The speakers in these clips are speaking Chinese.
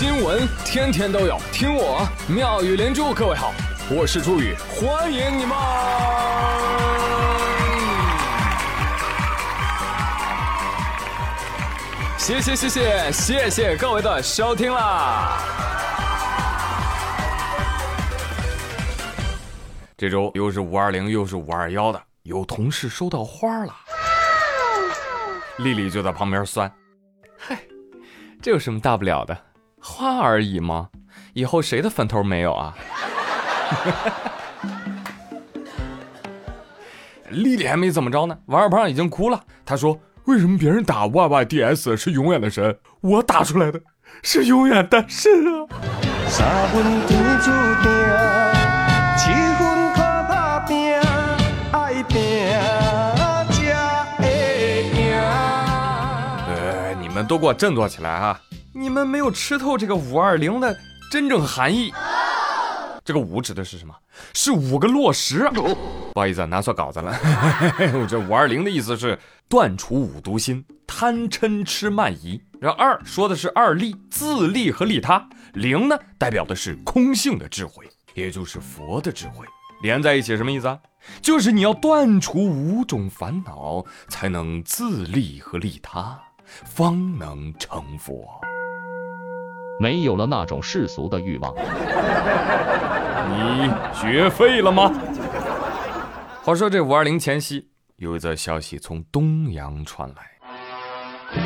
新闻天天都有，听我妙语连珠。各位好，我是朱宇，欢迎你们！谢谢谢谢谢谢各位的收听啦！这周又是五二零又是五二幺的，有同事收到花了，丽丽就在旁边酸，嗨，这有什么大不了的？花而已吗？以后谁的坟头没有啊？丽丽还没怎么着呢，王二胖已经哭了。他说：“为什么别人打 Y Y D S 是永远的神，我打出来的是永远单身啊？”呃，你们都给我振作起来啊！你们没有吃透这个五二零的真正含义。这个五指的是什么？是五个落实。不好意思，拿错稿子了。我这五二零的意思是断除五毒心，贪嗔痴慢疑。然后二说的是二利，自利和利他。零呢，代表的是空性的智慧，也就是佛的智慧。连在一起什么意思啊？就是你要断除五种烦恼，才能自利和利他，方能成佛。没有了那种世俗的欲望，你学废了吗？话说这五二零前夕，有一则消息从东阳传来，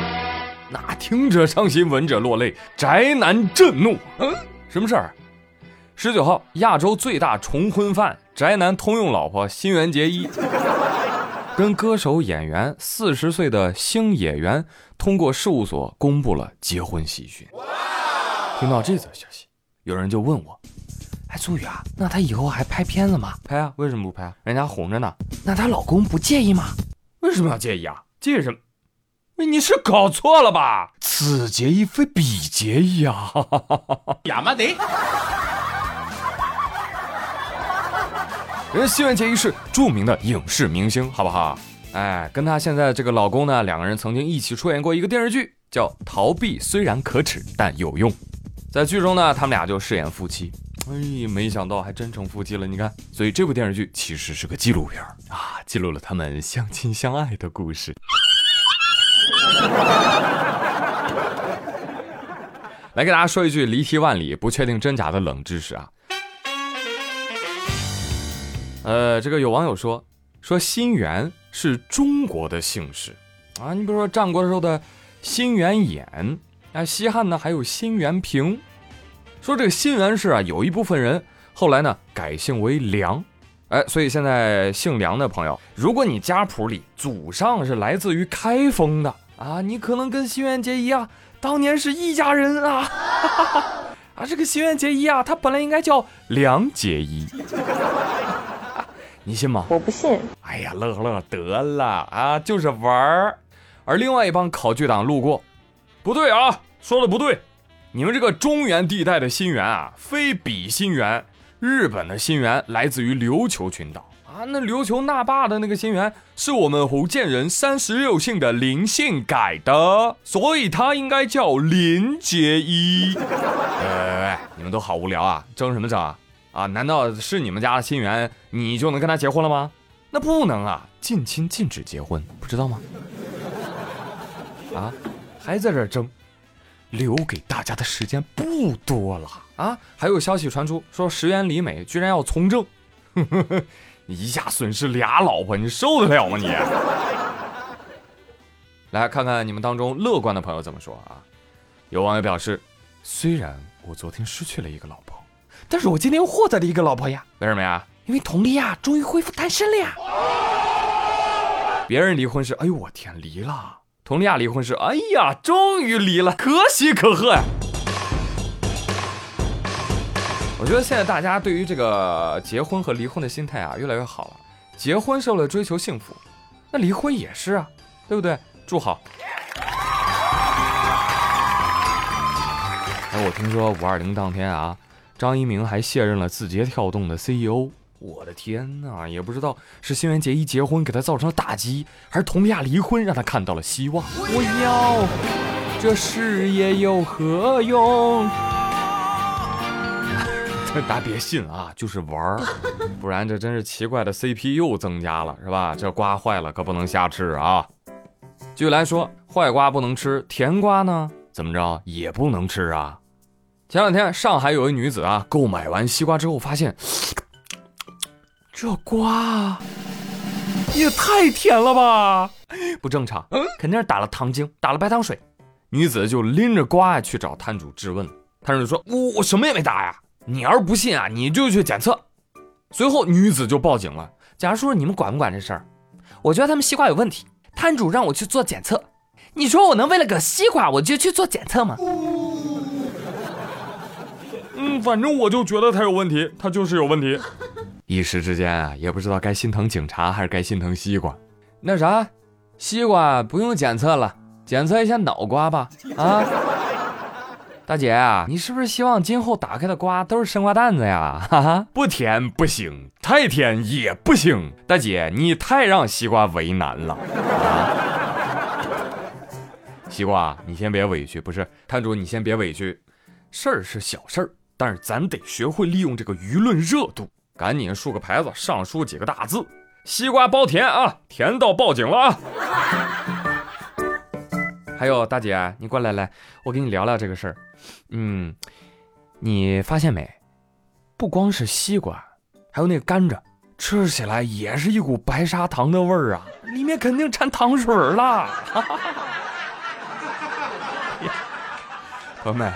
那听者伤心，闻者落泪，宅男震怒。嗯，什么事儿？十九号，亚洲最大重婚犯宅男通用老婆新垣结衣，跟歌手演员四十岁的星野源通过事务所公布了结婚喜讯。听到这则消息，有人就问我：“哎，朱宇啊，那她以后还拍片子吗？拍啊，为什么不拍啊？人家红着呢。那她老公不介意吗？为什么要介意啊？介意什么？你是搞错了吧？此结义非彼结义啊！亚麻得。人新垣结衣是著名的影视明星，好不好？哎，跟她现在这个老公呢，两个人曾经一起出演过一个电视剧，叫《逃避虽然可耻但有用》。在剧中呢，他们俩就饰演夫妻。哎，没想到还真成夫妻了，你看。所以这部电视剧其实是个纪录片啊，记录了他们相亲相爱的故事。来给大家说一句离题万里、不确定真假的冷知识啊。呃，这个有网友说，说辛元是中国的姓氏啊。你比如说战国时候的辛元衍。那西汉呢，还有新元平，说这个新元氏啊，有一部分人后来呢改姓为梁，哎，所以现在姓梁的朋友，如果你家谱里祖上是来自于开封的啊，你可能跟新元结衣啊当年是一家人啊，啊，这个新元结衣啊，他本来应该叫梁结衣，你信吗？我不信。哎呀，乐乐得了啊，就是玩儿。而另外一帮考据党路过。不对啊，说的不对，你们这个中原地带的新源啊，非彼新源，日本的新源来自于琉球群岛啊，那琉球那霸的那个新源是我们福建人三十六姓的林姓改的，所以他应该叫林结衣。哎，你们都好无聊啊，争什么争啊？啊，难道是你们家的新源，你就能跟他结婚了吗？那不能啊，近亲禁止结婚，不知道吗？啊？还在这争，留给大家的时间不多了啊！还有消息传出，说石原里美居然要从政，你一下损失俩老婆，你受得了吗你？来看看你们当中乐观的朋友怎么说啊？有网友表示，虽然我昨天失去了一个老婆，但是我今天又获得了一个老婆呀。为什么呀？因为佟丽娅终于恢复单身了呀。别人离婚是，哎呦我天，离了。佟丽娅离婚是，哎呀，终于离了，可喜可贺呀！我觉得现在大家对于这个结婚和离婚的心态啊，越来越好了。结婚是为了追求幸福，那离婚也是啊，对不对？祝好。哎，我听说五二零当天啊，张一鸣还卸任了字节跳动的 CEO。我的天哪，也不知道是新垣结衣结婚给他造成了打击，还是佟丽娅离婚让他看到了希望。我要。这事业有何用？大家别信啊，就是玩儿，不然这真是奇怪的 CP 又增加了，是吧？这瓜坏了可不能瞎吃啊。继续来说，坏瓜不能吃，甜瓜呢？怎么着也不能吃啊？前两天上海有一女子啊，购买完西瓜之后发现，这瓜也太甜了吧，不正常，肯定是打了糖精，打了白糖水。女子就拎着瓜去找摊主质问，摊主说：“我我什么也没打呀。”你要是不信啊，你就去检测。随后女子就报警了。假如说你们管不管这事儿？我觉得他们西瓜有问题，摊主让我去做检测。你说我能为了个西瓜我就去做检测吗？嗯，反正我就觉得他有问题，他就是有问题。一时之间啊，也不知道该心疼警察还是该心疼西瓜。那啥，西瓜不用检测了，检测一下脑瓜吧。啊。大姐啊，你是不是希望今后打开的瓜都是生瓜蛋子呀？哈哈，不甜不行，太甜也不行。大姐，你太让西瓜为难了。西瓜，你先别委屈，不是摊主，你先别委屈。事儿是小事儿，但是咱得学会利用这个舆论热度，赶紧竖个牌子，上书几个大字：西瓜包甜啊，甜到报警了啊！还有大姐，你过来来，我跟你聊聊这个事儿。嗯，你发现没？不光是西瓜，还有那个甘蔗，吃起来也是一股白砂糖的味儿啊，里面肯定掺糖水了。朋友们，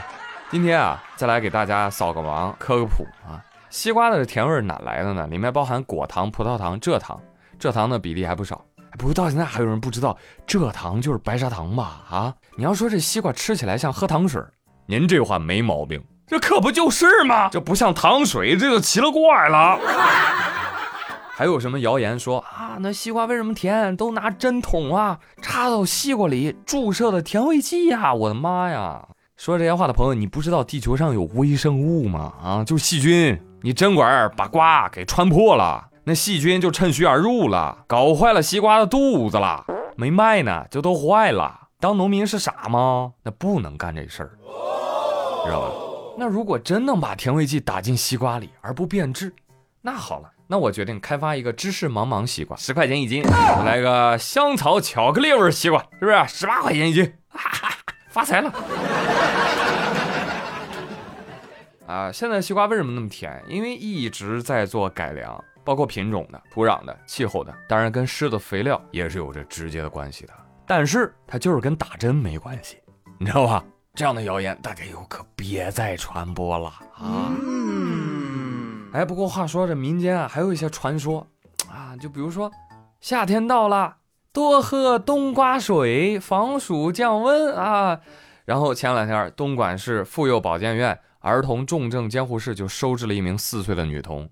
今天啊，再来给大家扫个盲，科个普啊。西瓜的甜味哪来的呢？里面包含果糖、葡萄糖、蔗糖，蔗糖的比例还不少。不过到现在还有人不知道蔗糖就是白砂糖吧？啊，你要说这西瓜吃起来像喝糖水，您这话没毛病，这可不就是吗？这不像糖水，这就奇了怪了。还有什么谣言说啊，那西瓜为什么甜？都拿针筒啊插到西瓜里注射的甜味剂呀！我的妈呀！说这些话的朋友，你不知道地球上有微生物吗？啊，就是细菌，你针管把瓜给穿破了。那细菌就趁虚而入了，搞坏了西瓜的肚子了，没卖呢就都坏了。当农民是傻吗？那不能干这事儿，知道吧？那如果真能把甜味剂打进西瓜里而不变质，那好了，那我决定开发一个芝士芒芒西瓜，十块钱一斤。来个香草巧克力味西瓜，是不是十八块钱一斤？哈哈，发财了！啊，现在西瓜为什么那么甜？因为一直在做改良。包括品种的、土壤的、气候的，当然跟施的肥料也是有着直接的关系的。但是它就是跟打针没关系，你知道吧？这样的谣言大家以后可别再传播了啊！哎，不过话说这民间啊，还有一些传说啊，就比如说夏天到了，多喝冬瓜水防暑降温啊。然后前两天东莞市妇幼保健院儿童重症监护室就收治了一名四岁的女童。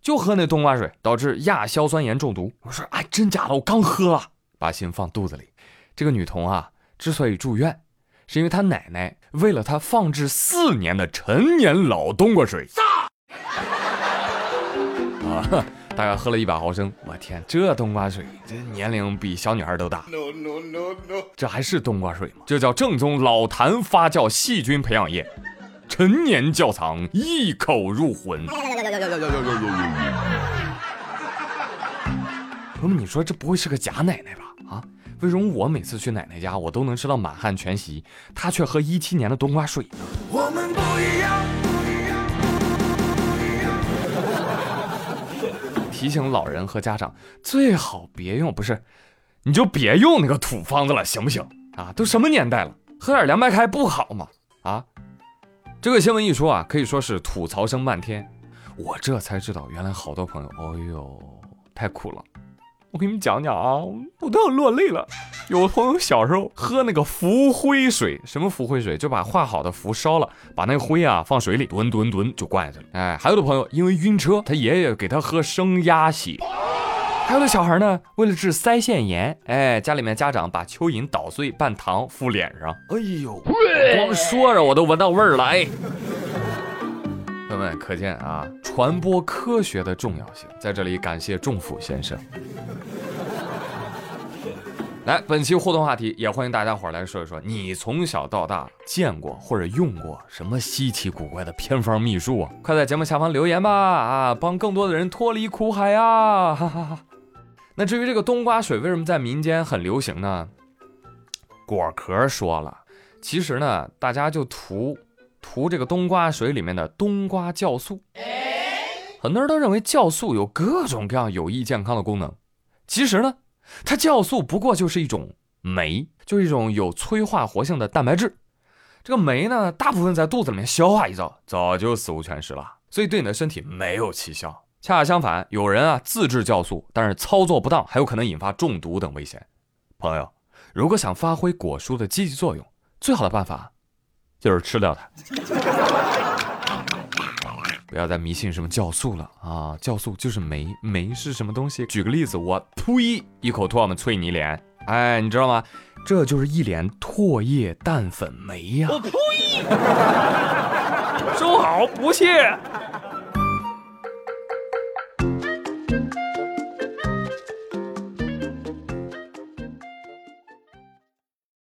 就喝那冬瓜水，导致亚硝酸盐中毒。我说，哎，真假的？我刚喝了，把心放肚子里。这个女童啊，之所以住院，是因为她奶奶为了她放置四年的陈年老冬瓜水，啊，大概喝了一百毫升。我天，这冬瓜水，这年龄比小女孩都大。No no no no，这还是冬瓜水吗？这叫正宗老坛发酵细菌培养液。陈年窖藏，一口入魂。朋友们，你说这不会是个假奶奶吧？啊，为什么我每次去奶奶家，我都能吃到满汉全席，她却喝一七年的冬瓜水呢？提醒老人和家长，最好别用，不是，你就别用那个土方子了，行不行？啊，都什么年代了，喝点凉白开不好吗？啊？这个新闻一出啊，可以说是吐槽声漫天。我这才知道，原来好多朋友，哦呦，太苦了。我给你们讲讲啊，我都要落泪了。有朋友小时候喝那个浮灰水，什么浮灰水？就把画好的符烧了，把那个灰啊放水里吨吨吨就灌下去了。哎，还有的朋友因为晕车，他爷爷给他喝生鸭血。还有的小孩呢，为了治腮腺炎，哎，家里面家长把蚯蚓捣碎拌糖敷脸上。哎呦，光说着我都闻到味儿了。哎，朋友们，可见啊，传播科学的重要性。在这里感谢仲甫先生。来，本期互动话题也欢迎大家伙儿来说一说，你从小到大见过或者用过什么稀奇古怪的偏方秘术啊？快在节目下方留言吧，啊，帮更多的人脱离苦海啊！哈哈哈。那至于这个冬瓜水为什么在民间很流行呢？果壳说了，其实呢，大家就图图这个冬瓜水里面的冬瓜酵素。很多人都认为酵素有各种各样有益健康的功能，其实呢。它酵素不过就是一种酶，就是一种有催化活性的蛋白质。这个酶呢，大部分在肚子里面消化一遭，早就死无全尸了，所以对你的身体没有奇效。恰恰相反，有人啊自制酵素，但是操作不当，还有可能引发中毒等危险。朋友，如果想发挥果蔬的积极作用，最好的办法就是吃掉它。不要再迷信什么酵素了啊！酵素就是酶，酶是什么东西？举个例子，我呸，一口唾沫啐你脸，哎，你知道吗？这就是一脸唾液蛋粉酶呀！我呸！收好，不谢。